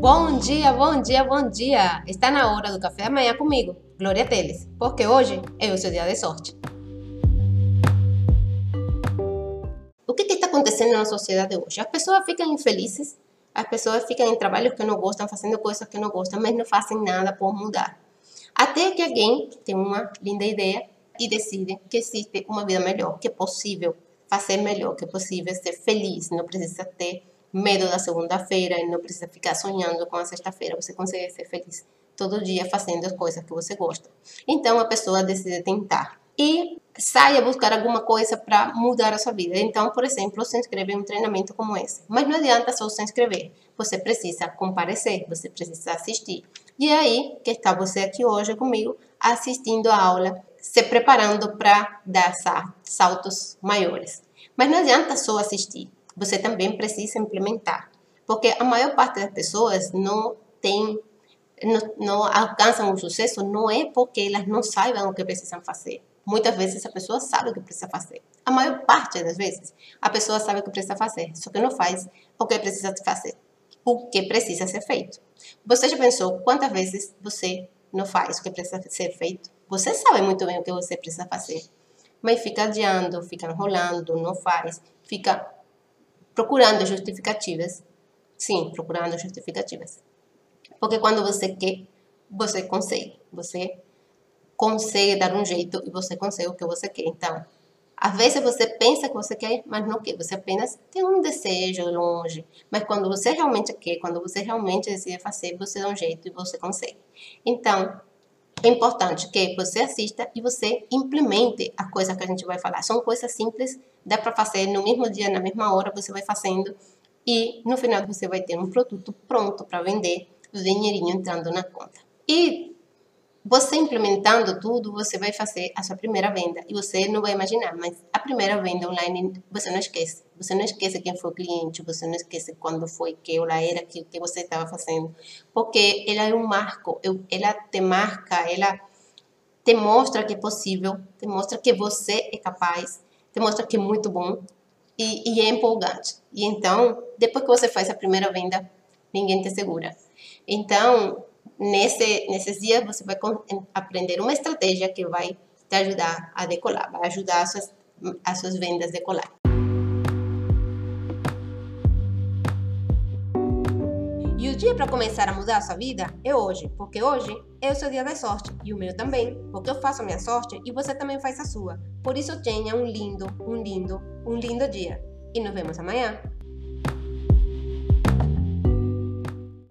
Bom dia, bom dia, bom dia! Está na hora do café da manhã comigo, Glória Teles, porque hoje é o seu dia de sorte. O que, está acontecendo na sociedade hoje? As pessoas ficam infelizes, as pessoas ficam em trabalhos que não gostam, fazendo coisas que não gostam, mas não fazem nada por mudar. Até que alguém tem uma linda ideia e decide que existe uma vida melhor, que é possível fazer melhor, que é possível ser feliz, não precisa ter medo da segunda-feira e não precisa ficar sonhando com a sexta-feira. Você consegue ser feliz todo dia fazendo as coisas que você gosta. Então a pessoa decide tentar e sai a buscar alguma coisa para mudar a sua vida. Então, por exemplo, se inscreve em um treinamento como esse. Mas não adianta só se inscrever. Você precisa comparecer, você precisa assistir. E é aí que está você aqui hoje comigo, assistindo a aula, se preparando para dar saltos maiores. Mas não adianta só assistir você também precisa implementar. Porque a maior parte das pessoas não tem, não, não alcançam o sucesso, não é porque elas não saibam o que precisam fazer. Muitas vezes a pessoa sabe o que precisa fazer. A maior parte das vezes a pessoa sabe o que precisa fazer, só que não faz o que precisa fazer. O que precisa ser feito. Você já pensou quantas vezes você não faz o que precisa ser feito? Você sabe muito bem o que você precisa fazer, mas fica adiando, fica enrolando, não faz, fica procurando justificativas. Sim, procurando justificativas. Porque quando você quer, você consegue. Você consegue dar um jeito e você consegue o que você quer. Então, às vezes você pensa que você quer, mas não quer. Você apenas tem um desejo longe. Mas quando você realmente quer, quando você realmente decide fazer, você dá um jeito e você consegue. Então, é importante que você assista e você implemente a coisa que a gente vai falar. São coisas simples, dá para fazer no mesmo dia, na mesma hora, você vai fazendo e no final você vai ter um produto pronto para vender, dinheirinho entrando na conta. E você implementando tudo, você vai fazer a sua primeira venda e você não vai imaginar, mas a primeira venda online você não esquece. Você não esquece quem foi o cliente, você não esquece quando foi, que hora era, que, que você estava fazendo. Porque ela é um marco, ela te marca, ela te mostra que é possível, te mostra que você é capaz, te mostra que é muito bom e, e é empolgante. E então, depois que você faz a primeira venda, ninguém te segura. Então, nesse, nesses dias você vai aprender uma estratégia que vai te ajudar a decolar, vai ajudar as suas, as suas vendas a decolar. E o dia para começar a mudar a sua vida é hoje, porque hoje é o seu dia da sorte e o meu também, porque eu faço a minha sorte e você também faz a sua. Por isso tenha um lindo, um lindo, um lindo dia. E nos vemos amanhã.